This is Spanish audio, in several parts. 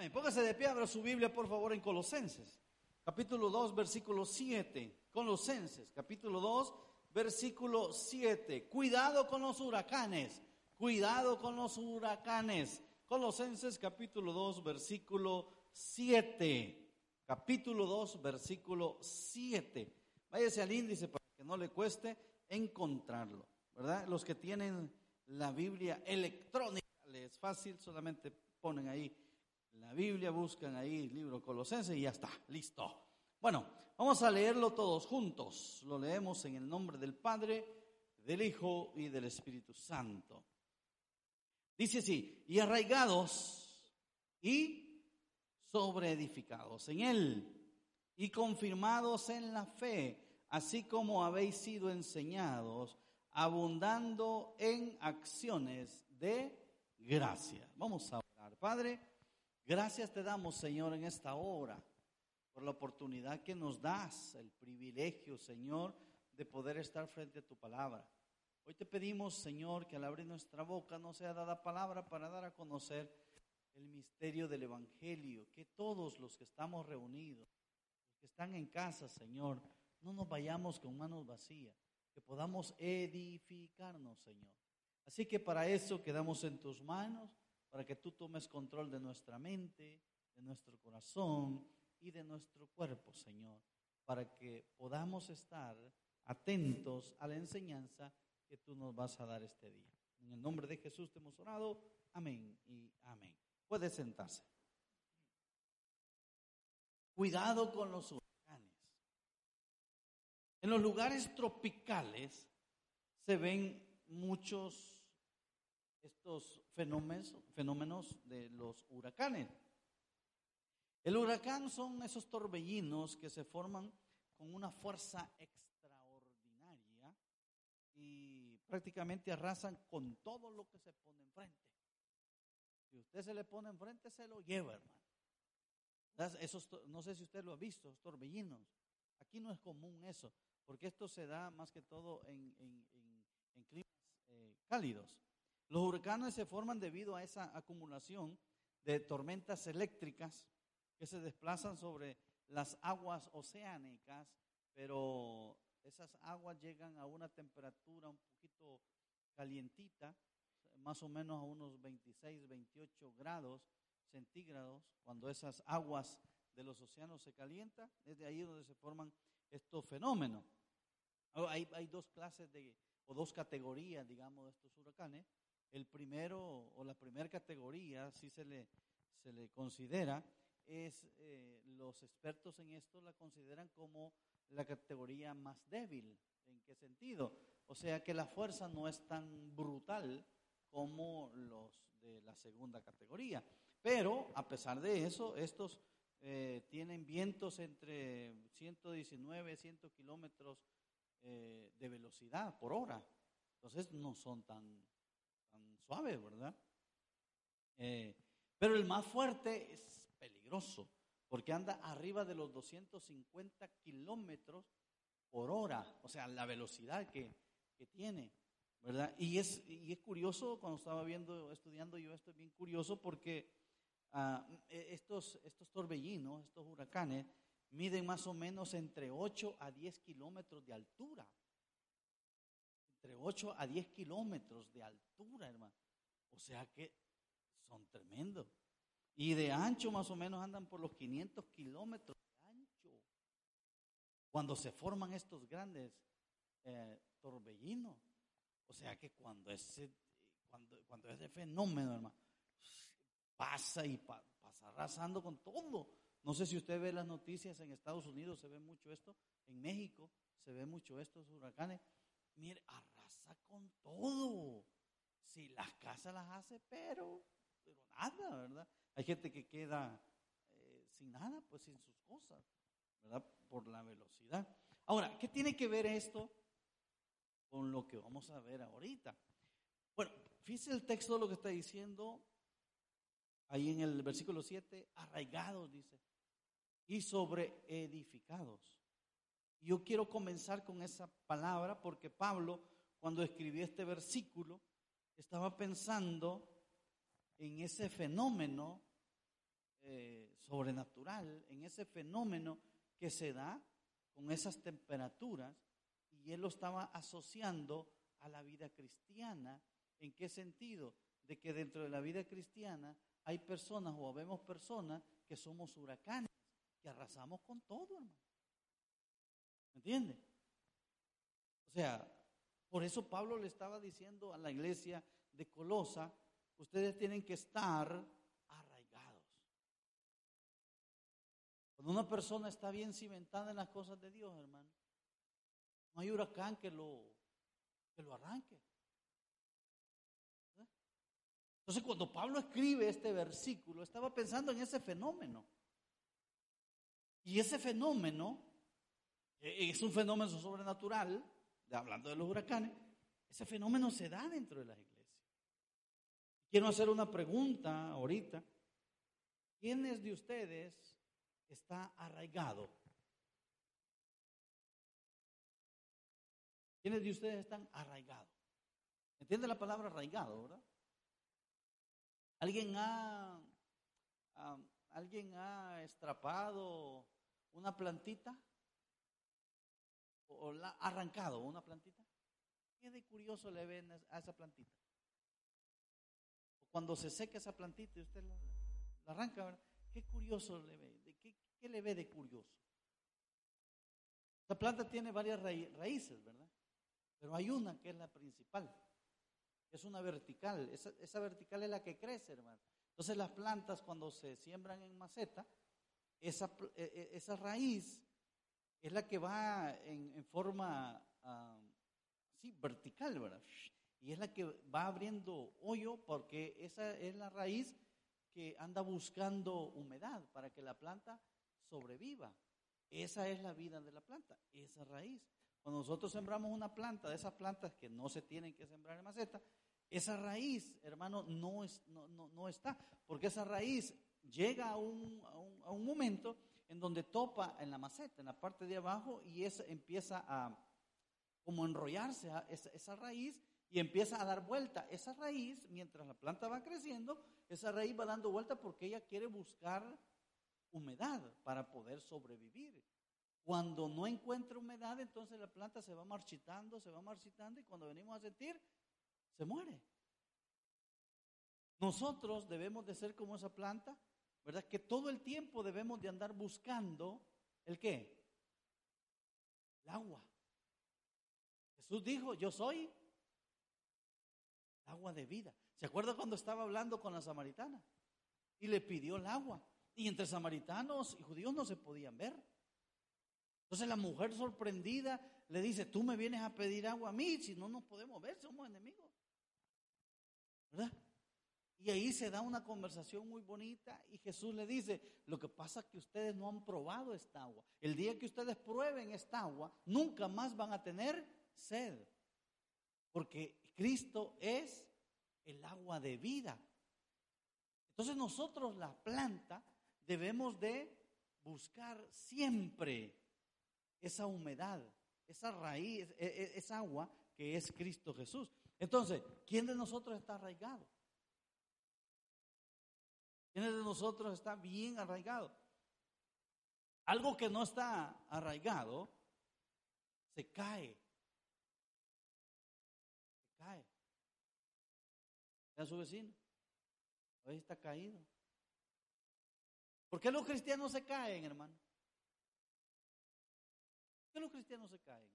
Amén. Póngase de pie, abra su Biblia, por favor, en Colosenses, capítulo 2, versículo 7. Colosenses, capítulo 2, versículo 7. Cuidado con los huracanes, cuidado con los huracanes. Colosenses, capítulo 2, versículo 7. Capítulo 2, versículo 7. Váyase al índice para que no le cueste encontrarlo, ¿verdad? Los que tienen la Biblia electrónica, les es fácil, solamente ponen ahí la Biblia, buscan ahí el libro Colosenses y ya está, listo. Bueno, vamos a leerlo todos juntos. Lo leemos en el nombre del Padre, del Hijo y del Espíritu Santo. Dice así, y arraigados y sobreedificados en Él y confirmados en la fe, así como habéis sido enseñados, abundando en acciones de gracia. Vamos a orar. Padre, gracias te damos, Señor, en esta hora, por la oportunidad que nos das, el privilegio, Señor, de poder estar frente a tu palabra. Hoy te pedimos, Señor, que al abrir nuestra boca no sea dada palabra para dar a conocer el misterio del Evangelio, que todos los que estamos reunidos, los que están en casa, Señor, no nos vayamos con manos vacías, que podamos edificarnos, Señor. Así que para eso quedamos en tus manos, para que tú tomes control de nuestra mente, de nuestro corazón y de nuestro cuerpo, Señor, para que podamos estar atentos a la enseñanza que tú nos vas a dar este día. En el nombre de Jesús te hemos orado. Amén y amén. Puede sentarse. Cuidado con los en los lugares tropicales se ven muchos estos fenómenos, fenómenos de los huracanes. El huracán son esos torbellinos que se forman con una fuerza extraordinaria y prácticamente arrasan con todo lo que se pone enfrente. Si usted se le pone enfrente, se lo lleva, hermano. Esos, no sé si usted lo ha visto, torbellinos. Aquí no es común eso porque esto se da más que todo en, climas eh, cálidos. Los huracanes se forman debido a esa acumulación de tormentas eléctricas que se desplazan sobre las aguas oceánicas, pero esas aguas llegan a una temperatura un poquito calientita, más o menos a unos 26, 28 grados centígrados, cuando esas aguas de los océanos se calientan, es de ahí donde se forman estos fenómenos. Oh, hay, dos clases de, o dos categorías, digamos, de estos huracanes. El primero, o la primera categoría, si se le, se le considera, es, eh, los expertos en esto la consideran como la categoría más débil. ¿En qué sentido? O sea que la fuerza no es tan brutal como los de la segunda categoría. Pero, a pesar de eso, estos eh, tienen vientos entre 119 y 100 kilómetros eh, de velocidad por hora. Entonces no son tan, tan suaves, ¿verdad? Eh, pero el más fuerte es peligroso porque anda arriba de los 250 kilómetros por hora, o sea, la velocidad que, que tiene, ¿verdad? Y es, y es curioso, cuando estaba viendo, estudiando yo esto, es bien curioso porque e, estos, estos torbellinos, estos huracanes, miden más o menos entre 8 a 10 kilómetros de altura. Entre 8 a 10 kilómetros de altura, hermano. O sea que son tremendos. Y de ancho más o menos andan por los 500 kilómetros de ancho. Cuando se forman estos grandes eh, torbellinos. O sea que cuando ese, cuando, cuando ese fenómeno, hermano, pasa y pasa arrasando con todo. No sé si usted ve las noticias en Estados Unidos, se ve mucho esto, en México se ve mucho estos huracanes. Mire, arrasa con todo. Si las casas las hace, pero, pero nada, ¿verdad? Hay gente que queda eh, sin nada, pues sin sus cosas, ¿verdad? Por la velocidad. Ahora, ¿qué tiene que ver esto con lo que vamos a ver ahorita? Bueno, fíjese el texto de lo que está diciendo ahí en el versículo 7, arraigados, dice y sobre edificados. Yo quiero comenzar con esa palabra porque Pablo, cuando escribió este versículo, estaba pensando en ese fenómeno eh, sobrenatural, en ese fenómeno que se da con esas temperaturas y él lo estaba asociando a la vida cristiana. ¿En qué sentido? De que dentro de la vida cristiana hay personas o vemos personas que somos huracanes, que arrasamos con todo, hermano. ¿Me entiende? O sea, por eso Pablo le estaba diciendo a la iglesia de Colosa, ustedes tienen que estar arraigados. Cuando una persona está bien cimentada en las cosas de Dios, hermano, no hay huracán que lo, que lo arranque. ¿Eh? Entonces, cuando Pablo escribe este versículo, estaba pensando en ese fenómeno. Y ese fenómeno e, es un fenómeno sobrenatural, hablando de los huracanes, ese fenómeno se da dentro de las iglesias. Quiero hacer una pregunta ahorita. ¿Quiénes de ustedes está arraigado ¿Quiénes de ustedes están arraigados? ¿Entiende la palabra arraigado, verdad? ¿Alguien ha, ¿Alguien ha estrapado una plantita? ¿O la arrancado una plantita? ¿Qué de curioso le ven a esa plantita? Cuando se seca esa plantita y usted la, arranca, ¿verdad? ¿Qué curioso le ve? ¿Qué, ¿Qué, le ve de curioso? La planta tiene varias raíces, ¿verdad? Pero hay una que es la principal. Es una vertical. Esa, vertical es la que crece, hermano. Entonces las plantas cuando se siembran en maceta, esa, e, e, esa raíz es la que va en, forma uh, vertical, ¿verdad? Y es la que va abriendo hoyo porque esa es la raíz que anda buscando humedad para que la planta sobreviva. Esa es la vida de la planta, esa raíz. Cuando nosotros sembramos una planta, de esas plantas que no se tienen que sembrar en maceta, esa raíz, hermano, no, es, no, no, está, porque esa raíz llega a un, a, un, momento en donde topa en la maceta, en la parte de abajo, y esa empieza a como enrollarse esa, esa raíz y empieza a dar vuelta. Esa raíz, mientras la planta va creciendo, esa raíz va dando vuelta porque ella quiere buscar humedad para poder sobrevivir. Cuando no encuentra humedad, entonces la planta se va marchitando, se va marchitando y cuando venimos a sentir, se muere. Nosotros debemos de ser como esa planta, ¿verdad? Que todo el tiempo debemos de andar buscando el qué? El agua. Jesús dijo, yo soy el agua de vida. ¿Se acuerda cuando estaba hablando con la samaritana? Y le pidió el agua. Y entre samaritanos y judíos no se podían ver. Entonces la mujer sorprendida le dice, tú me vienes a pedir agua a mí, si no nos podemos ver, somos enemigos. ¿Verdad? Y ahí se da una conversación muy bonita y Jesús le dice, lo que pasa es que ustedes no han probado esta agua. El día que ustedes prueben esta agua, nunca más van a tener sed. Porque Cristo es el agua de vida. Entonces nosotros la planta debemos de buscar siempre esa humedad, esa raíz, e, e, esa agua que es Cristo Jesús. Entonces, ¿quién de nosotros está arraigado? ¿Quién de nosotros está bien arraigado? Algo que no está arraigado se cae. Se cae. a su vecino. Hoy está caído. ¿Por qué los cristianos se caen, hermano? ¿Por qué los cristianos se caen?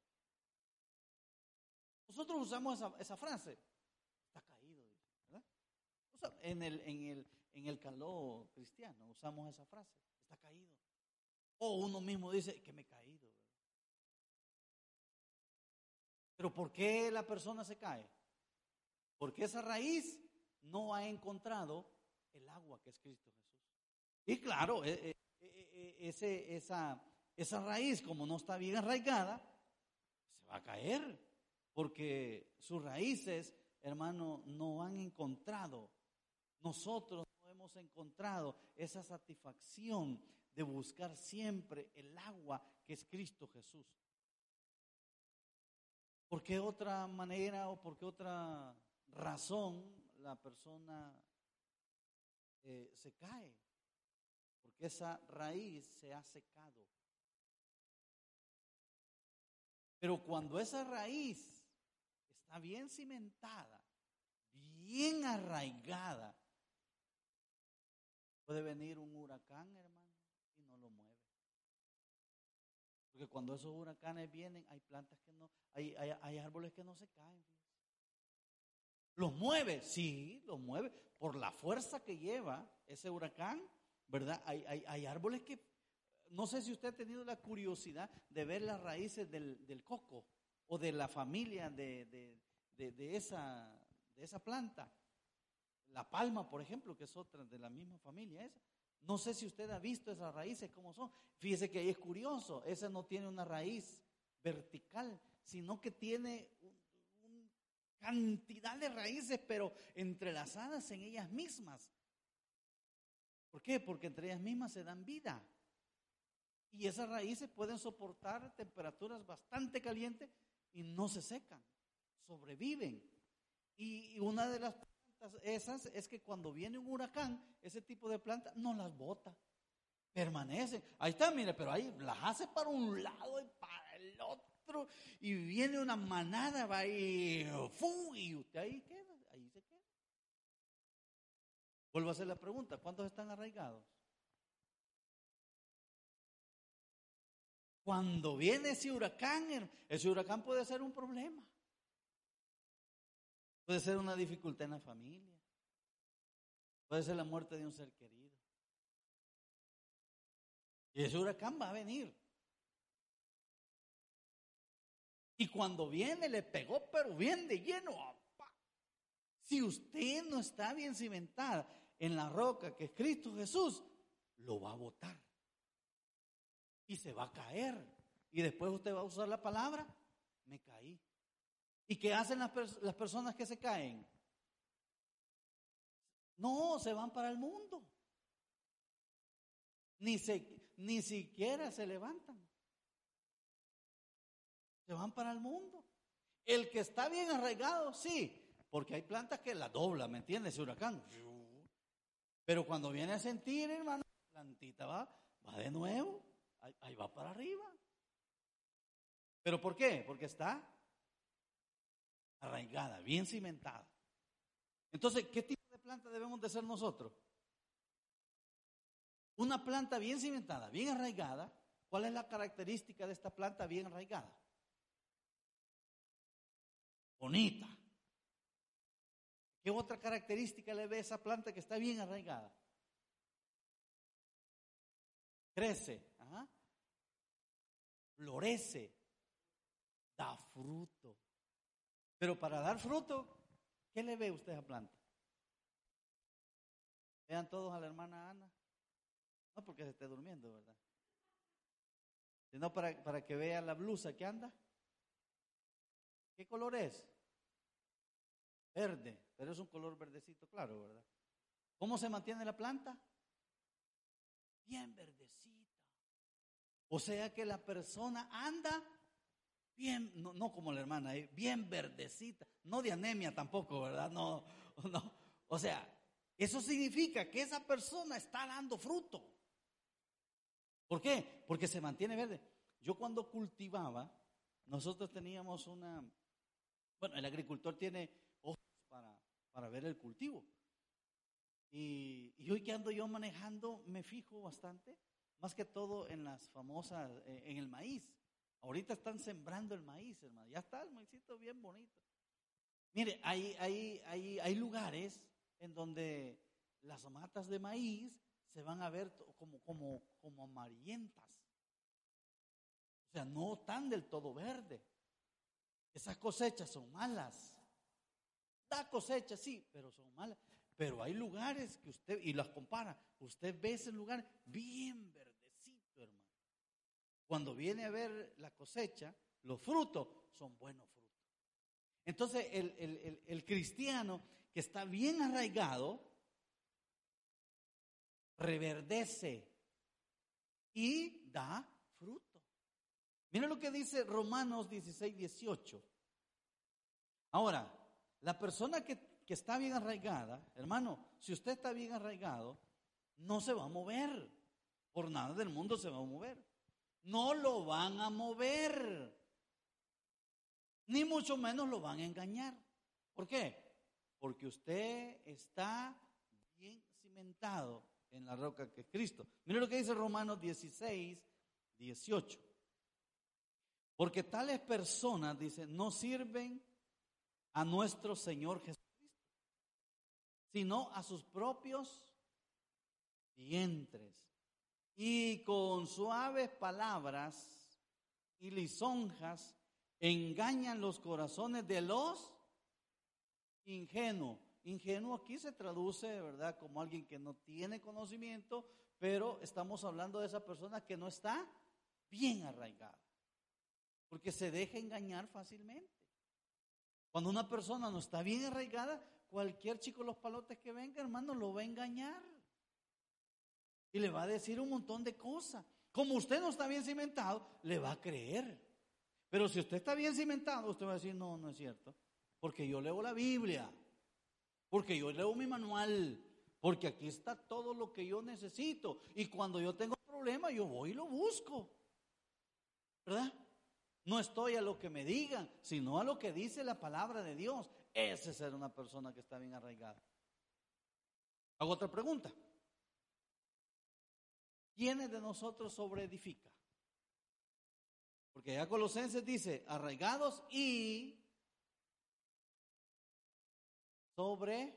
Nosotros usamos esa, frase. Está caído, ¿verdad? en, el, en, el, en el calor cristiano usamos esa frase. Está caído. O uno mismo dice que me he caído. Pero ¿por qué la persona se cae? Porque esa raíz no ha encontrado el agua que es Cristo Jesús. Y claro, e, e, e, ese, esa, esa raíz, como no está bien arraigada, se va a caer, porque sus raíces, hermano, no han encontrado. Nosotros no hemos encontrado esa satisfacción de buscar siempre el agua que es Cristo Jesús. ¿Por qué otra manera o por qué otra razón la persona eh, se cae? porque esa raíz se ha secado. Pero cuando esa raíz está bien cimentada, bien arraigada, puede venir un huracán, hermano, y no lo mueve. Porque cuando esos huracanes vienen, hay plantas que no, hay, hay, árboles que no se caen. ¿Los mueve? Sí, los mueve. Por la fuerza que lleva ese huracán, ¿verdad? Hay, hay, hay árboles que, no sé si usted ha tenido la curiosidad de ver las raíces del, del coco o de la familia de, de, de, esa, de esa planta. La palma, por ejemplo, que es otra de la misma familia esa. No sé si usted ha visto esas raíces, cómo son. Fíjese que ahí es curioso, esa no tiene una raíz vertical, sino que tiene una cantidad de raíces, pero entrelazadas en ellas mismas. ¿Por qué? Porque entre ellas mismas se dan vida. Y esas raíces pueden soportar temperaturas bastante calientes y no se secan, sobreviven. Y una de las plantas esas es que cuando viene un huracán, ese tipo de planta no las bota, permanecen. Ahí está, mire, pero ahí las hace para un lado y para el otro. Y viene una manada, va y, y usted ahí queda, ahí se queda. Vuelvo a hacer la pregunta, ¿cuántos están arraigados? Cuando viene ese huracán, ese huracán puede ser un problema. Puede ser una dificultad en la familia. Puede ser la muerte de un ser querido. Y ese huracán va a venir. Y cuando viene, le pegó, pero bien de lleno. Si usted no está bien cimentada en la roca que es Cristo Jesús, lo va a botar. Y se va a caer. Y después usted va a usar la palabra, me caí. ¿Y qué hacen las, las personas que se caen? No, se van para el mundo. Ni, se, ni siquiera se levantan. Se van para el mundo. El que está bien arraigado, sí, porque hay plantas que la dobla, ¿me entiendes? Ese huracán. Pero cuando viene a sentir, hermano, la plantita va, va de nuevo, ahí, va para arriba. ¿Pero por qué? Porque está arraigada, bien cimentada. Entonces, ¿qué tipo de planta debemos de ser nosotros? Una planta bien cimentada, bien arraigada. ¿Cuál es la característica de esta planta bien arraigada? Bonita. ¿Qué otra característica le ve a esa planta que está bien arraigada? Crece, florece, da fruto. Pero para dar fruto, ¿qué le ve usted a planta? Vean todos a la hermana Ana. No porque se esté durmiendo, ¿verdad? Sino para, para que vea la blusa que anda. ¿Qué color es? Verde, pero es un color verdecito, claro, ¿verdad? ¿Cómo se mantiene la planta? Bien verdecita. O sea que la persona anda bien, no, como la hermana, eh, bien verdecita, no de anemia tampoco, ¿verdad? No, no. O sea, eso significa que esa persona está dando fruto. ¿Por qué? Porque se mantiene verde. Yo cuando cultivaba, nosotros teníamos una, bueno, el agricultor tiene ojos para, para ver el cultivo. Y, y, hoy que ando yo manejando, me fijo bastante, más que todo en las famosas, eh, en el maíz. Ahorita están sembrando el maíz, hermano. Ya está el maízito bien bonito. Mire, hay, hay, hay, hay lugares en donde las matas de maíz se van a ver como, como, como amarillentas. O sea, no tan del todo verde. Esas cosechas son malas. Da cosecha, sí, pero son malas. Pero hay lugares que usted, y las compara, usted ve ese lugar bien hermano. Cuando viene a ver la cosecha, los frutos son buenos frutos. Entonces, el, el cristiano que está bien arraigado, reverdece y da fruto. Mira lo que dice Romanos 16, 18. Ahora, la persona que, que, está bien arraigada, hermano, si usted está bien arraigado, no se va a mover. Por nada del mundo se va a mover. No lo van a mover. Ni mucho menos lo van a engañar. ¿Por qué? Porque usted está bien cimentado en la roca que es Cristo. Mire lo que dice Romanos 16, 18. Porque tales personas, dice, no sirven a nuestro Señor Jesucristo, sino a sus propios vientres. Y con suaves palabras y lisonjas engañan los corazones de los ingenuos. Ingenuo aquí se traduce, ¿verdad?, como alguien que no tiene conocimiento, pero estamos hablando de esa persona que no está bien arraigada, porque se deja engañar fácilmente. Cuando una persona no está bien arraigada, cualquier chico los palotes que venga, hermano, lo va a engañar. Y le va a decir un montón de cosas. Como usted no está bien cimentado, le va a creer. Pero si usted está bien cimentado, usted va a decir, no, no es cierto. Porque yo leo la Biblia porque yo leo mi manual, porque aquí está todo lo que yo necesito. Y cuando yo tengo problema, yo voy y lo busco. ¿Verdad? No estoy a lo que me digan, sino a lo que dice la palabra de Dios. Ese es ser una persona que está bien arraigada. Hago otra pregunta. ¿Quiénes de nosotros sobreedifica? Porque ya Colosenses dice, arraigados y sobre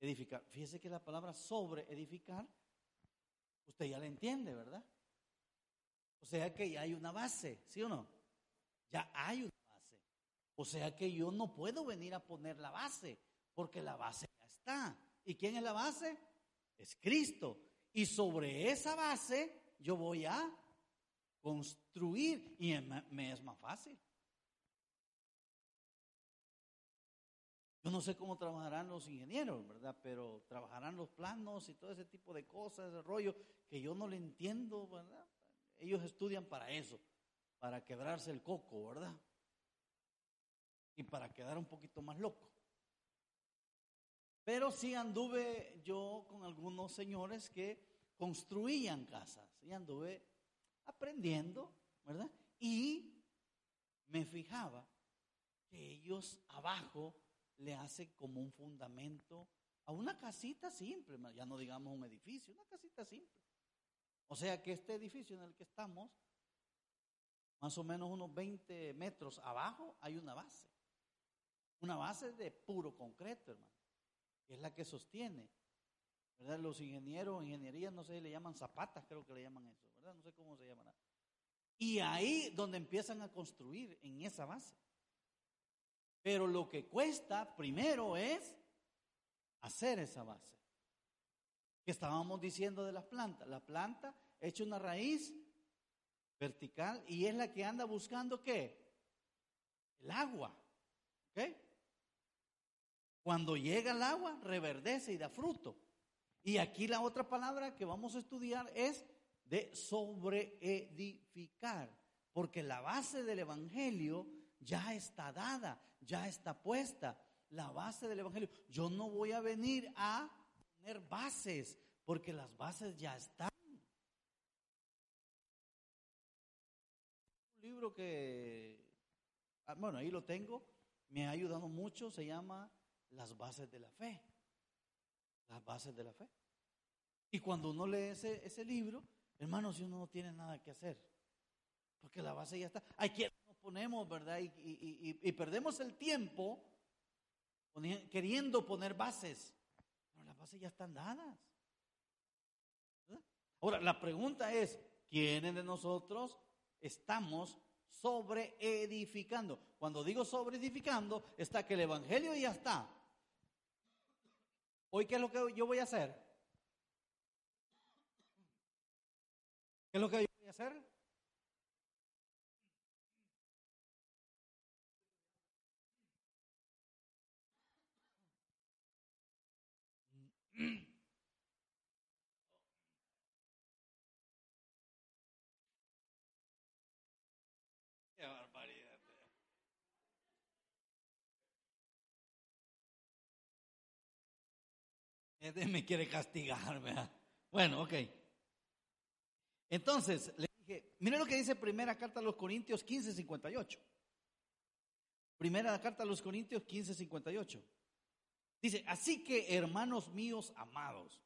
edificar. Fíjese que la palabra sobre edificar, usted ya la entiende, ¿verdad? O sea que ya hay una base, ¿sí o no? Ya hay una base. O sea que yo no puedo venir a poner la base, porque la base ya está. ¿Y quién es la base? Es Cristo. Y sobre esa base yo voy a construir y me es más fácil. Yo no sé cómo trabajarán los ingenieros, ¿verdad? Pero trabajarán los planos y todo ese tipo de cosas, ese rollo que yo no le entiendo, ¿verdad? Ellos estudian para eso, para quebrarse el coco, ¿verdad? Y para quedar un poquito más loco. Pero sí anduve yo con algunos señores que construían casas y anduve aprendiendo, ¿verdad? Y me fijaba que ellos abajo le hace como un fundamento a una casita simple, ya no digamos un edificio, una casita simple. O sea que este edificio en el que estamos, más o menos unos 20 metros abajo, hay una base. Una base de puro concreto, hermano. Es la que sostiene. ¿Verdad? Los ingenieros, ingeniería, no sé, le llaman zapatas, creo que le llaman eso, ¿verdad? No sé cómo se llaman. Y ahí donde empiezan a construir, en esa base. Pero lo que cuesta primero es hacer esa base. Que estábamos diciendo de las plantas. La planta echa una raíz vertical y es la que anda buscando qué? El agua. ¿Ok? Cuando llega el agua, reverdece y da fruto. Y aquí la otra palabra que vamos a estudiar es de sobreedificar. Porque la base del Evangelio ya está dada, ya está puesta la base del Evangelio. Yo no voy a venir a poner bases, porque las bases ya están. Un libro que, ah, bueno, ahí lo tengo, me ha ayudado mucho, se llama Las bases de la fe. Las bases de la fe. Y cuando uno lee ese, ese libro, hermanos, si uno no tiene nada que hacer, porque la base ya está. Hay quien ponemos, ¿verdad? Y, perdemos el tiempo queriendo poner bases. Pero las bases ya están dadas. Ahora, la pregunta es, ¿quiénes de nosotros estamos sobre edificando? Cuando digo sobre edificando, está que el Evangelio ya está. Hoy, ¿qué es lo que yo voy a hacer? ¿Qué es lo que yo voy a hacer? Qué barbaridad. Este me quiere castigar, ¿verdad? Bueno, ok. Entonces, le dije, mire lo que dice primera carta a los Corintios 15, 58. Primera carta a los Corintios 15, 58. Dice, así que hermanos míos amados,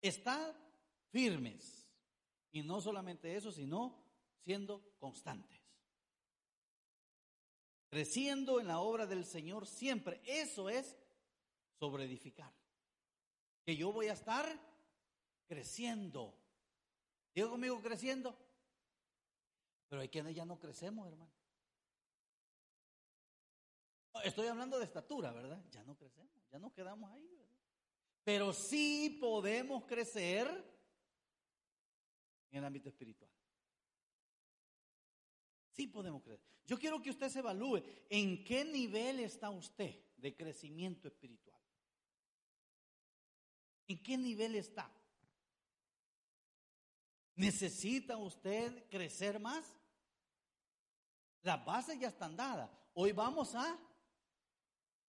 estad firmes. Y no solamente eso, sino siendo constantes. Creciendo en la obra del Señor siempre. Eso es sobre edificar. Que yo voy a estar creciendo. Digo conmigo creciendo. Pero hay quienes ya no crecemos, hermano. Estoy hablando de estatura, ¿verdad? Ya no crecemos, ya nos quedamos ahí, ¿verdad? Pero sí podemos crecer en el ámbito espiritual. Sí podemos crecer. Yo quiero que usted se evalúe en qué nivel está usted de crecimiento espiritual. ¿En qué nivel está? ¿Necesita usted crecer más? Las bases ya están dadas. Hoy vamos a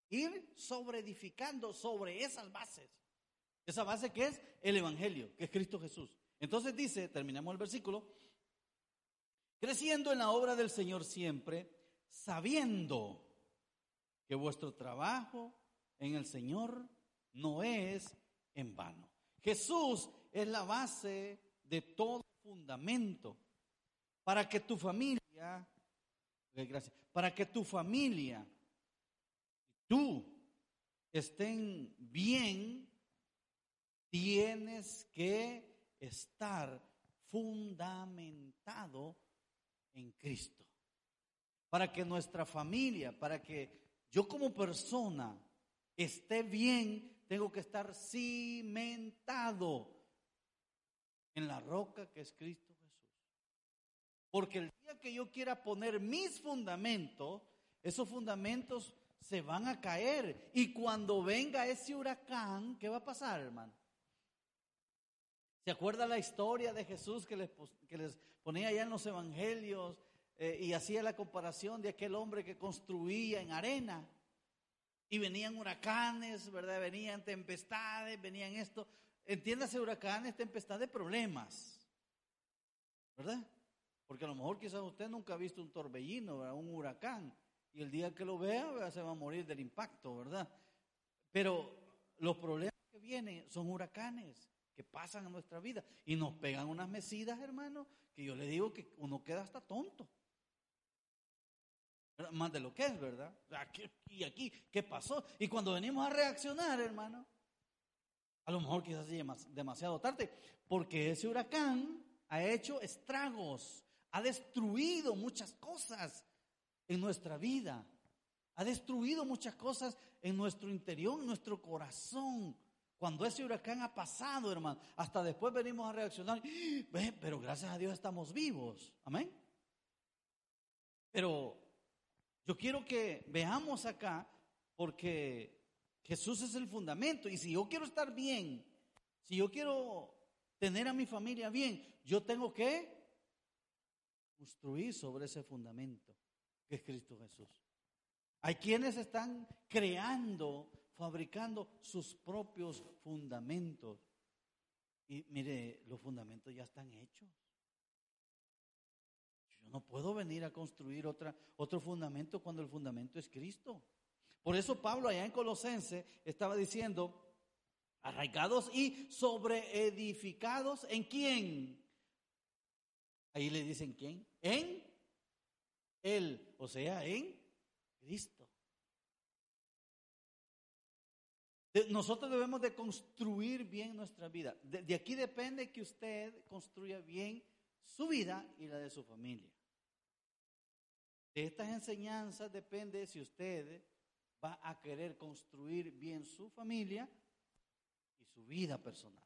ir sobre edificando sobre esas bases. Esa base que es el Evangelio, que es Cristo Jesús. Entonces dice, terminamos el versículo, creciendo en la obra del Señor siempre, sabiendo que vuestro trabajo en el Señor no es en vano. Jesús es la base de todo fundamento para que tu familia, para que tu familia tú estén bien, tienes que estar fundamentado en Cristo. Para que nuestra familia, para que yo como persona esté bien, tengo que estar cimentado en la roca que es Cristo Jesús. Porque el día que yo quiera poner mis fundamentos, esos fundamentos se van a caer. Y cuando venga ese huracán, ¿qué va a pasar, hermano? ¿Se acuerda la historia de Jesús que les, que les ponía allá en los evangelios eh, y hacía la comparación de aquel hombre que construía en arena? Y venían huracanes, ¿verdad? Venían tempestades, venían esto. Entiéndase huracanes, tempestades, problemas. ¿Verdad? Porque a lo mejor quizás usted nunca ha visto un torbellino, un huracán. Y el día que lo vea, se va a morir del impacto, ¿verdad? Pero los problemas que vienen son huracanes que pasan en nuestra vida y nos pegan unas mesidas, hermano, que yo le digo que uno queda hasta tonto. Más de lo que es, ¿verdad? Y aquí, ¿qué pasó? Y cuando venimos a reaccionar, hermano, a lo mejor quizás demasiado tarde, porque ese huracán ha hecho estragos, ha destruido muchas cosas en nuestra vida, ha destruido muchas cosas en nuestro interior, en nuestro corazón. Cuando ese huracán ha pasado, hermano, hasta después venimos a reaccionar, pero gracias a Dios estamos vivos. Amén. Pero yo quiero que veamos acá, porque Jesús es el fundamento. Y si yo quiero estar bien, si yo quiero tener a mi familia bien, yo tengo que construir sobre ese fundamento que es Cristo Jesús. Hay quienes están creando fabricando sus propios fundamentos. Y mire, los fundamentos ya están hechos. No puedo venir a construir otra, otro fundamento cuando el fundamento es Cristo. Por eso Pablo allá en Colosense estaba diciendo, arraigados y sobreedificados en quién. Ahí le dicen quién. En Él, o sea, en Cristo. Nosotros debemos de construir bien nuestra vida. De, aquí depende que usted construya bien su vida y la de su familia. De estas enseñanzas depende si usted va a querer construir bien su familia y su vida personal.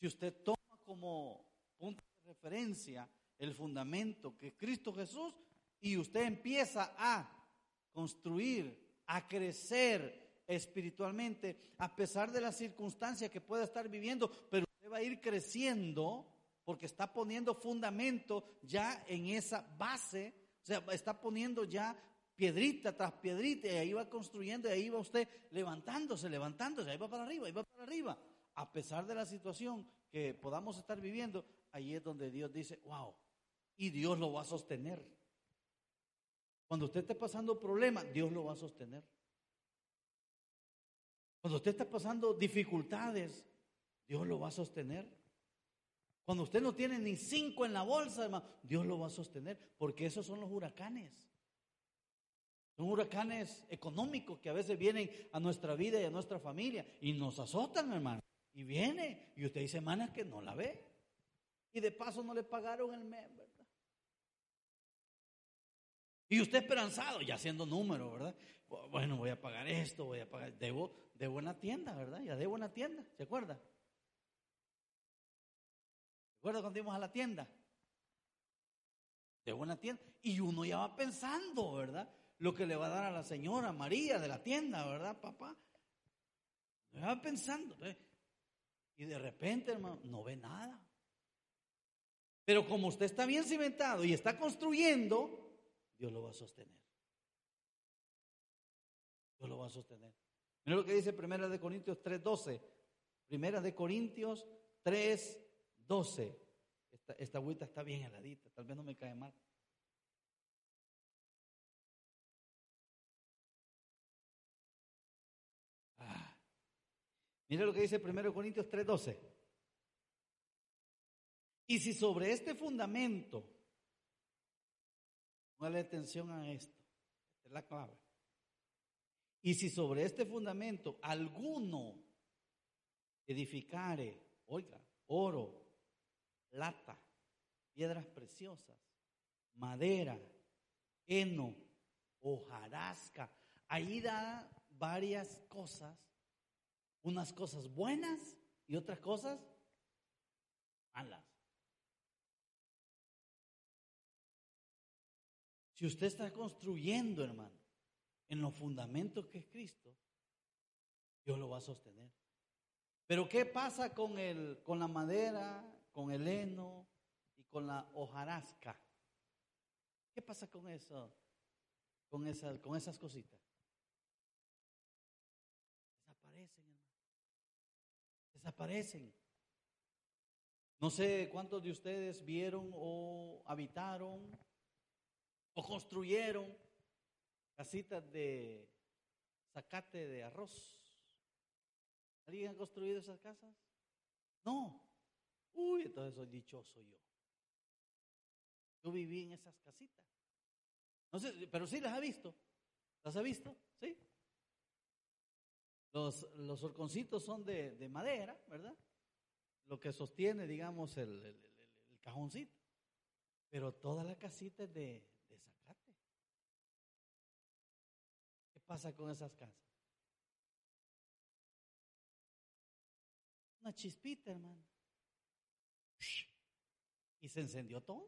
Si usted toma como punto de referencia el fundamento que es Cristo Jesús y usted empieza a construir, a crecer, espiritualmente, a pesar de las circunstancias que pueda estar viviendo, pero usted va a ir creciendo porque está poniendo fundamento ya en esa base, o sea, está poniendo ya piedrita tras piedrita y ahí va construyendo y ahí va usted levantándose, levantándose, ahí va para arriba, ahí va para arriba, a pesar de la situación que podamos estar viviendo, ahí es donde Dios dice, wow, y Dios lo va a sostener. Cuando usted esté pasando problemas, Dios lo va a sostener. Cuando usted está pasando dificultades, Dios lo va a sostener. Cuando usted no tiene ni cinco en la bolsa, hermano, Dios lo va a sostener, porque esos son los huracanes. Son huracanes económicos que a veces vienen a nuestra vida y a nuestra familia y nos azotan, hermano. Y viene, y usted dice, hermana, que no la ve. Y de paso no le pagaron el mes, ¿verdad? Y usted esperanzado, ya haciendo número, ¿verdad? Bueno, voy a pagar esto, voy a pagar, debo, debo en la tienda, ¿verdad? Ya debo en la tienda, ¿se acuerda? ¿Recuerda cuando íbamos a la tienda? De buena tienda. Y uno ya va pensando, ¿verdad? Lo que le va a dar a la señora María de la tienda, ¿verdad, papá? va pensando. Y de repente, hermano, no ve nada. Pero como usted está bien cimentado y está construyendo, Dios lo va a sostener. Dios lo va a sostener. Mira lo que dice Primera de Corintios 3:12. Primera de Corintios 3, 12. Esta, esta agüita está bien heladita, tal vez no me cae mal. Ah. Mira lo que dice 1 Corintios 3:12. Y si sobre este fundamento, póngale atención a esto, es la clave. Y si sobre este fundamento alguno edificare, oiga, oro, plata, piedras preciosas, madera, heno, hojarasca. Ahí da varias cosas, unas cosas buenas y otras cosas malas. Si usted está construyendo, hermano, en los fundamentos que es Cristo, Dios lo va a sostener. Pero ¿qué pasa con, el, con la madera, con el heno y con la hojarasca. ¿Qué pasa con eso? Con, esa, con esas cositas. Desaparecen. Desaparecen. No sé cuántos de ustedes vieron o habitaron o construyeron casitas de zacate de arroz. ¿Alguien ha construido esas casas? No. Uy, entonces soy dichoso yo. Yo viví en esas casitas. No sé, pero sí las ha visto. ¿Las ha visto? Sí. Los, los horconcitos son de, madera, ¿verdad? Lo que sostiene, digamos, el, el, cajoncito. Pero toda la casita es de, de zacate. ¿Qué pasa con esas casas? Una chispita, hermano y se encendió todo.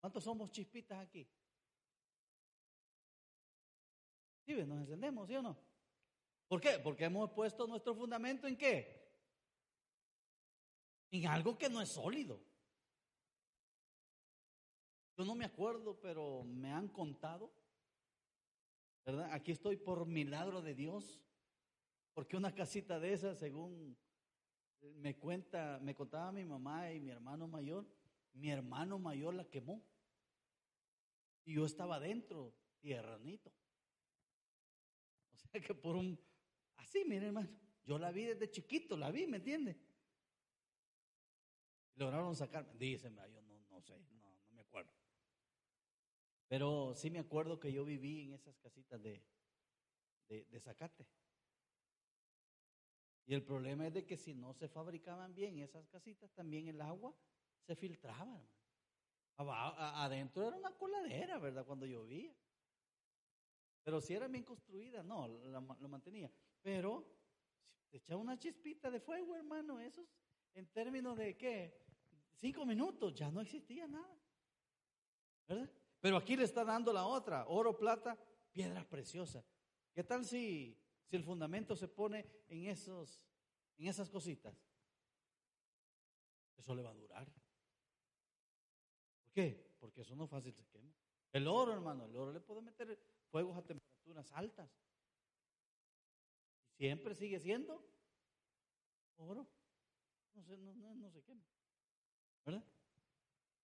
¿Cuántos somos chispitas aquí? ¿Sí Nos encendemos, ¿sí o no? ¿Por qué? Porque hemos puesto nuestro fundamento en qué? En algo que no es sólido. Yo no me acuerdo, pero me han contado, ¿verdad? Aquí estoy por milagro de Dios, porque una casita de esas, según me cuenta, me contaba mi mamá y mi hermano mayor, mi hermano mayor la quemó. Y yo estaba adentro, tierranito. O sea que por un, así, mire hermano, yo la vi desde chiquito, la vi, ¿me entiende? Lograron sacarme, díseme, yo no, no sé, no, no me acuerdo. Pero sí me acuerdo que yo viví en esas casitas de, de, de zacate. Y el problema es de que si no se fabricaban bien esas casitas, también el agua se filtraba, hermano. adentro era una coladera, ¿verdad? Cuando llovía. Pero si era bien construida, no, lo mantenía. Pero si echaba una chispita de fuego, hermano, esos, en términos de qué, cinco minutos, ya no existía nada. ¿Verdad? Pero aquí le está dando la otra, oro, plata, piedras preciosas. ¿Qué tal si si el fundamento se pone en, esos, en esas cositas, eso le va a durar. ¿Por qué? Porque eso no fácil se quema. El oro, hermano, el oro le puede meter fuegos a temperaturas altas. Siempre sigue siendo oro, no se, no, no, no se quema. ¿Verdad?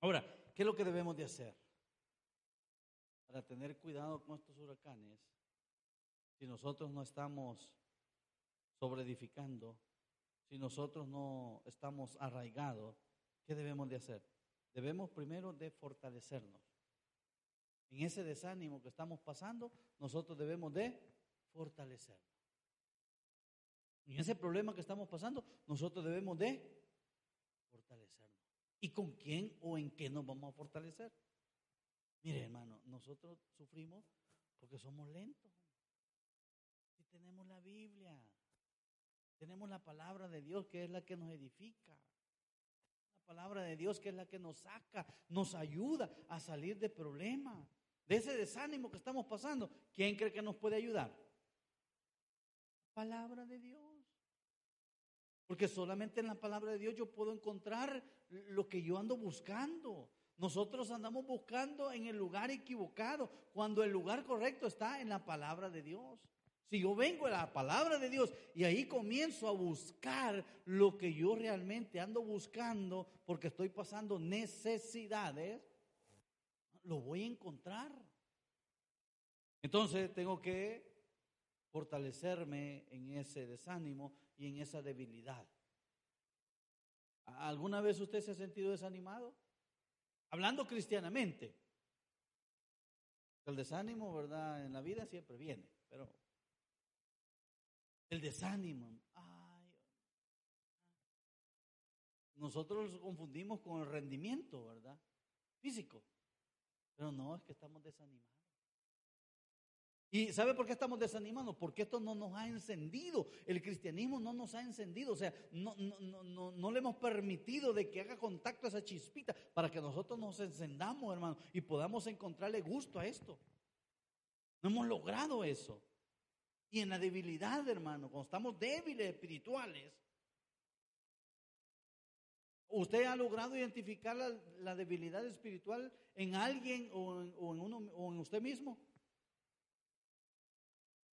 Ahora, ¿qué es lo que debemos de hacer? Para tener cuidado con estos huracanes, si nosotros no estamos sobreedificando, si nosotros no estamos arraigados, ¿qué debemos de hacer? Debemos primero de fortalecernos. En ese desánimo que estamos pasando, nosotros debemos de fortalecernos. En ese problema que estamos pasando, nosotros debemos de fortalecernos. ¿Y con quién o en qué nos vamos a fortalecer? Mire, hermano, nosotros sufrimos porque somos lentos. Tenemos la Biblia. Tenemos la palabra de Dios que es la que nos edifica. La palabra de Dios que es la que nos saca, nos ayuda a salir de problemas, de ese desánimo que estamos pasando. ¿Quién cree que nos puede ayudar? La palabra de Dios. Porque solamente en la palabra de Dios yo puedo encontrar lo que yo ando buscando. Nosotros andamos buscando en el lugar equivocado, cuando el lugar correcto está en la palabra de Dios. Si yo vengo a la palabra de Dios y ahí comienzo a buscar lo que yo realmente ando buscando porque estoy pasando necesidades, lo voy a encontrar. Entonces tengo que fortalecerme en ese desánimo y en esa debilidad. ¿Alguna vez usted se ha sentido desanimado? Hablando cristianamente. El desánimo, ¿verdad? En la vida siempre viene, pero el desánimo. Ay, nosotros lo confundimos con el rendimiento, ¿verdad? Físico. Pero no, es que estamos desanimados. ¿Y sabe por qué estamos desanimados? Porque esto no nos ha encendido. El cristianismo no nos ha encendido. O sea, no, no, no, no, le hemos permitido de que haga contacto a esa chispita para que nosotros nos encendamos, hermano, y podamos encontrarle gusto a esto. No hemos logrado eso. Y en la debilidad, hermano, cuando estamos débiles espirituales, ¿usted ha logrado identificar la, debilidad espiritual en alguien o en, uno, o en usted mismo?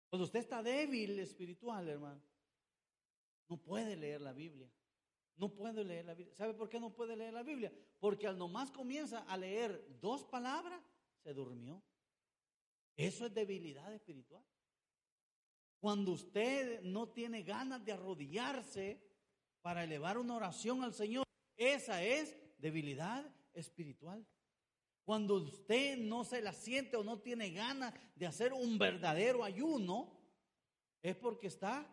Cuando usted está débil espiritual, hermano, no puede leer la Biblia. No puede leer la Biblia. ¿Sabe por qué no puede leer la Biblia? Porque al nomás comienza a leer dos palabras, se durmió. Eso es debilidad espiritual. Cuando usted no tiene ganas de arrodillarse para elevar una oración al Señor, esa es debilidad espiritual. Cuando usted no se la siente o no tiene ganas de hacer un verdadero ayuno, es porque está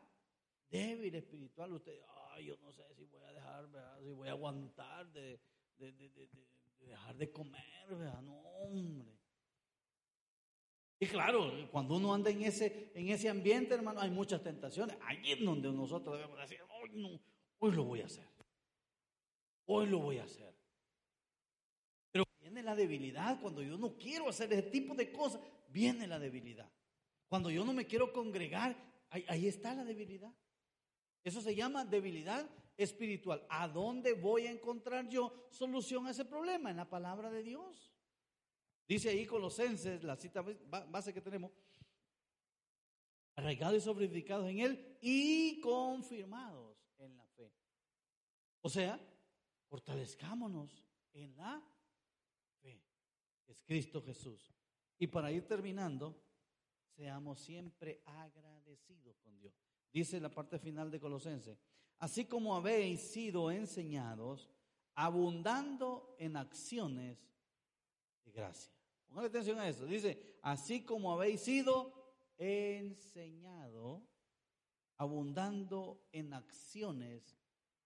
débil espiritual. Usted, ay, yo no sé si voy a dejar, si voy a aguantar de, dejar de comer, no, hombre. Y claro, cuando uno anda en ese, en ese ambiente, hermano, hay muchas tentaciones. Allí es donde nosotros debemos decir, hoy no, hoy lo voy a hacer. Hoy lo voy a hacer. Pero viene la debilidad. Cuando yo no quiero hacer ese tipo de cosas, viene la debilidad. Cuando yo no me quiero congregar, ahí, ahí está la debilidad. Eso se llama debilidad espiritual. ¿A dónde voy a encontrar yo solución a ese problema? En la palabra de Dios. Dice ahí Colosenses, la cita base que tenemos, arraigados y sobreedificados en Él y confirmados en la fe. O sea, fortalezcámonos en la fe, es Cristo Jesús. Y para ir terminando, seamos siempre agradecidos con Dios. Dice la parte final de Colosenses, así como habéis sido enseñados, abundando en acciones de gracia. Pongan atención a eso. Dice, así como habéis sido enseñado, abundando en acciones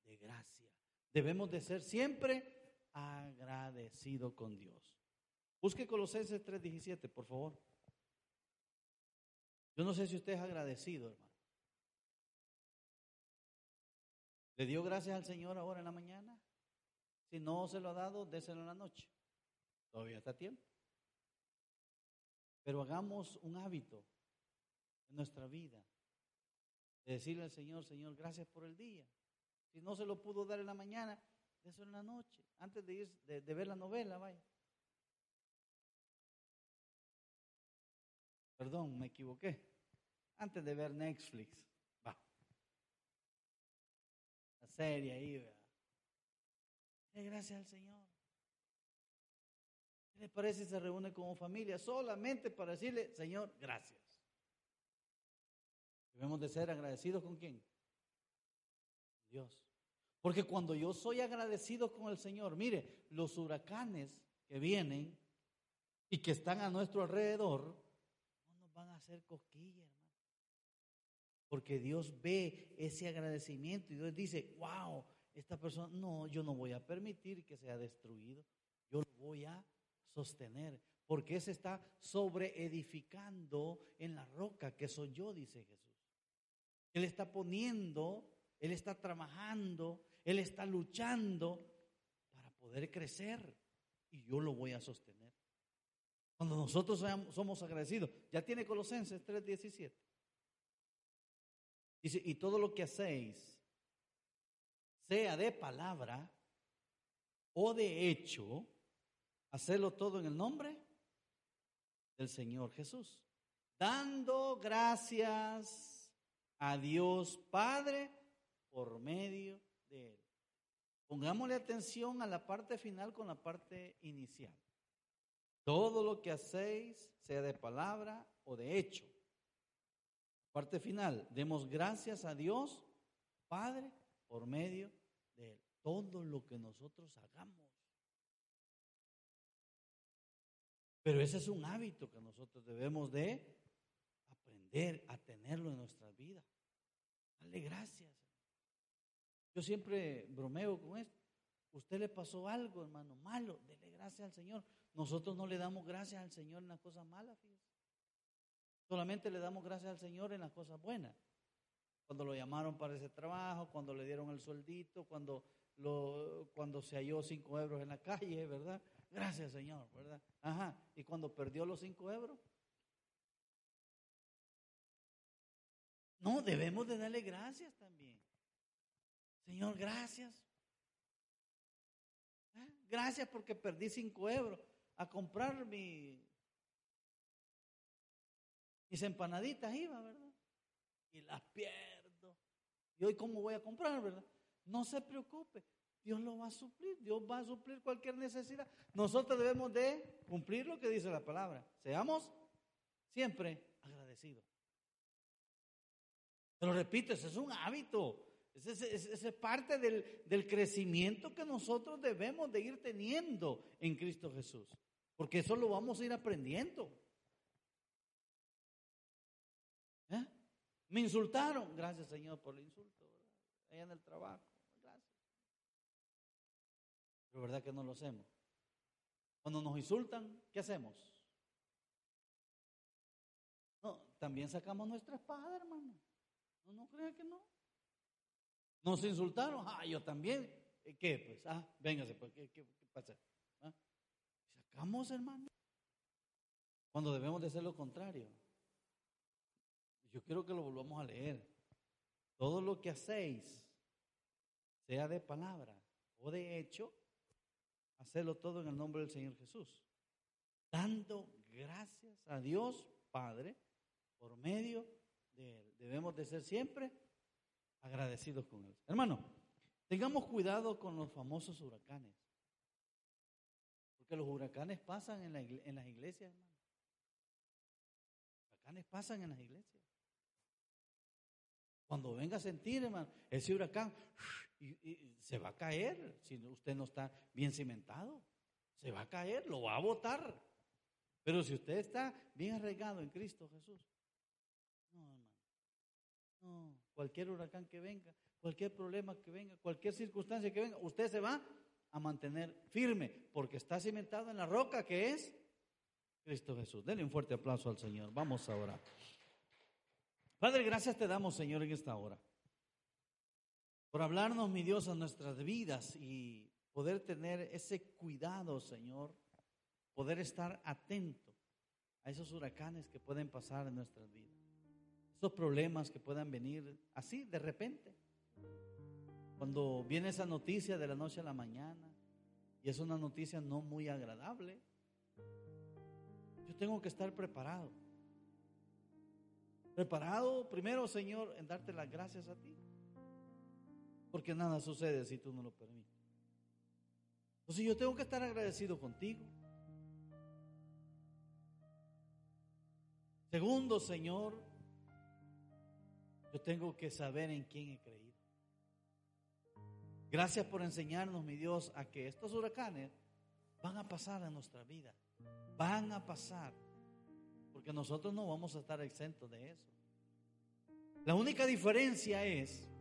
de gracia. Debemos de ser siempre agradecidos con Dios. Busque Colosenses 3:17, por favor. Yo no sé si usted es agradecido, hermano. ¿Le dio gracias al Señor ahora en la mañana? Si no se lo ha dado, déselo en la noche. Todavía está tiempo. Pero hagamos un hábito en nuestra vida de decirle al Señor, Señor, gracias por el día. Si no se lo pudo dar en la mañana, eso en la noche, antes de, ir, de, ver la novela, vaya. Perdón, me equivoqué. Antes de ver Netflix, va. seria ahí, ¿verdad? gracias al Señor. ¿Qué le parece se reúne como familia solamente para decirle, Señor, gracias? Debemos de ser agradecidos con quién? Dios. Porque cuando yo soy agradecido con el Señor, mire, los huracanes que vienen y que están a nuestro alrededor, no nos van a hacer cosquillas. Porque Dios ve ese agradecimiento y Dios dice, wow, esta persona, no, yo no voy a permitir que sea destruido, yo lo voy a sostener, porque se está sobre edificando en la roca que soy yo, dice Jesús. Él está poniendo, Él está trabajando, Él está luchando para poder crecer y yo lo voy a sostener. Cuando nosotros somos agradecidos, ya tiene Colosenses 3:17. Dice, y todo lo que hacéis, sea de palabra o de hecho, hacerlo todo en el nombre del Señor Jesús, dando gracias a Dios Padre por medio de Él. Pongámosle atención a la parte final con la parte inicial. Todo lo que hacéis, sea de palabra o de hecho. Parte final, demos gracias a Dios Padre por medio de Él. Todo lo que nosotros hagamos. Pero ese es un hábito que nosotros debemos de aprender a tenerlo en nuestras vidas. Dale gracias. Yo siempre bromeo con esto. Usted le pasó algo, hermano, malo, dele gracias al Señor. Nosotros no le damos gracias al Señor en las cosas malas, Solamente le damos gracias al Señor en las cosas buenas. Cuando lo llamaron para ese trabajo, cuando le dieron el sueldito, cuando, lo, cuando se halló cinco euros en la calle, ¿verdad? Gracias, Señor, ¿verdad? Ajá. Y cuando perdió los cinco euros. No, debemos de darle gracias también. Señor, gracias. ¿Eh? Gracias porque perdí cinco euros a comprar mi, mis empanaditas iba, ¿verdad? Y las pierdo. ¿Y hoy cómo voy a comprar, verdad? No se preocupe. Dios lo va a suplir, Dios va a suplir cualquier necesidad. Nosotros debemos de cumplir lo que dice la palabra. Seamos siempre agradecidos. Pero repito, ese es un hábito. Ese, es parte del, del crecimiento que nosotros debemos de ir teniendo en Cristo Jesús. Porque eso lo vamos a ir aprendiendo. ¿Eh? Me insultaron. Gracias, Señor, por el insulto. Allá en el trabajo. Pero verdad que no lo hacemos. Cuando nos insultan, ¿qué hacemos? No, también sacamos nuestra espada, hermano. No, no crea que no. Nos insultaron, ah, yo también. ¿Qué? Pues, ah, véngase, pues, ¿qué, qué, pasa? ¿Ah? Sacamos, hermano. Cuando debemos de hacer lo contrario. Yo quiero que lo volvamos a leer. Todo lo que hacéis, sea de palabra o de hecho, hacerlo todo en el nombre del Señor Jesús, dando gracias a Dios Padre por medio de Él. Debemos de ser siempre agradecidos con Él. Hermano, tengamos cuidado con los famosos huracanes, porque los huracanes pasan en, en las iglesias, hermano. Huracanes pasan en las iglesias. Cuando venga a sentir, hermano, ese huracán, se va a caer si usted no está bien cimentado. Se va a caer, lo va a botar. Pero si usted está bien arraigado en Cristo Jesús, no, hermano. No, cualquier huracán que venga, cualquier problema que venga, cualquier circunstancia que venga, usted se va a mantener firme porque está cimentado en la roca que es Cristo Jesús. Denle un fuerte aplauso al Señor. Vamos a orar. Padre, gracias te damos, Señor, en esta hora por hablarnos, mi Dios, a nuestras vidas y poder tener ese cuidado, Señor, poder estar atento a esos huracanes que pueden pasar en nuestras vidas, esos problemas que puedan venir así de repente. Cuando viene esa noticia de la noche a la mañana y es una noticia no muy agradable, yo tengo que estar preparado. Preparado primero, Señor, en darte las gracias a ti Porque nada sucede si tú no lo permites. Entonces yo tengo que estar agradecido contigo. Segundo, Señor, yo tengo que saber en quién he creído. Gracias por enseñarnos, mi Dios, a que estos huracanes van a pasar en nuestra vida. Van a pasar. Porque nosotros no vamos a estar exentos de eso. La única diferencia es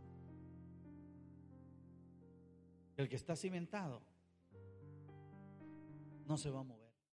el que está cimentado no se va a mover.